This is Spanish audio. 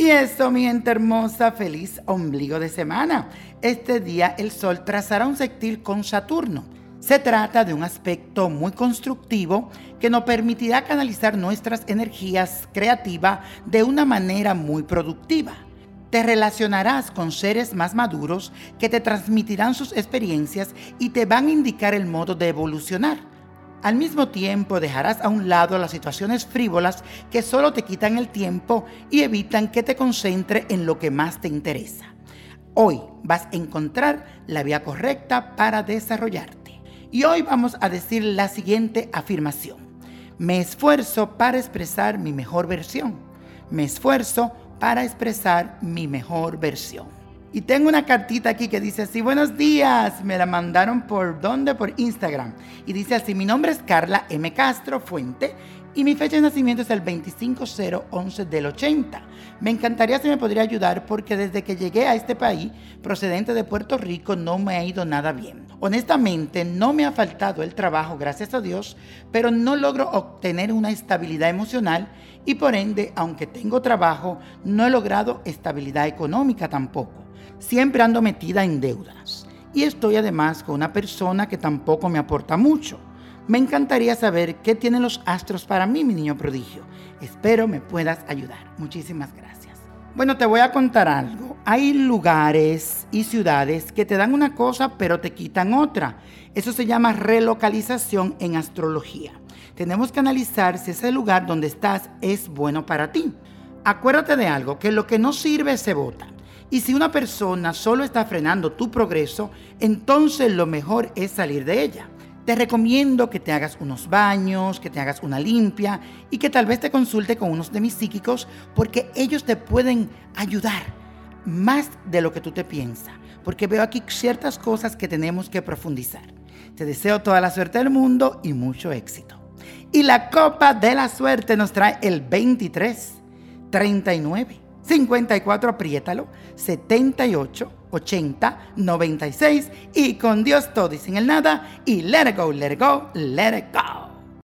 Y eso, mi gente hermosa, feliz ombligo de semana. Este día el Sol trazará un sextil con Saturno. Se trata de un aspecto muy constructivo que nos permitirá canalizar nuestras energías creativas de una manera muy productiva. Te relacionarás con seres más maduros que te transmitirán sus experiencias y te van a indicar el modo de evolucionar. Al mismo tiempo dejarás a un lado las situaciones frívolas que solo te quitan el tiempo y evitan que te concentre en lo que más te interesa. Hoy vas a encontrar la vía correcta para desarrollarte. Y hoy vamos a decir la siguiente afirmación. Me esfuerzo para expresar mi mejor versión. Me esfuerzo para expresar mi mejor versión. Y tengo una cartita aquí que dice así, buenos días, me la mandaron por dónde, por Instagram. Y dice así, mi nombre es Carla M. Castro Fuente y mi fecha de nacimiento es el 25011 del 80. Me encantaría si me podría ayudar porque desde que llegué a este país, procedente de Puerto Rico, no me ha ido nada bien. Honestamente, no me ha faltado el trabajo, gracias a Dios, pero no logro obtener una estabilidad emocional y por ende, aunque tengo trabajo, no he logrado estabilidad económica tampoco siempre ando metida en deudas. Y estoy además con una persona que tampoco me aporta mucho. Me encantaría saber qué tienen los astros para mí, mi niño prodigio. Espero me puedas ayudar. Muchísimas gracias. Bueno, te voy a contar algo. Hay lugares y ciudades que te dan una cosa pero te quitan otra. Eso se llama relocalización en astrología. Tenemos que analizar si ese lugar donde estás es bueno para ti. Acuérdate de algo, que lo que no sirve se vota. Y si una persona solo está frenando tu progreso, entonces lo mejor es salir de ella. Te recomiendo que te hagas unos baños, que te hagas una limpia y que tal vez te consulte con unos de mis psíquicos porque ellos te pueden ayudar más de lo que tú te piensas. Porque veo aquí ciertas cosas que tenemos que profundizar. Te deseo toda la suerte del mundo y mucho éxito. Y la copa de la suerte nos trae el 23, 39. 54, apriétalo, 78, 80, 96 y con Dios todo y sin el nada y let it go, let it go, let it go.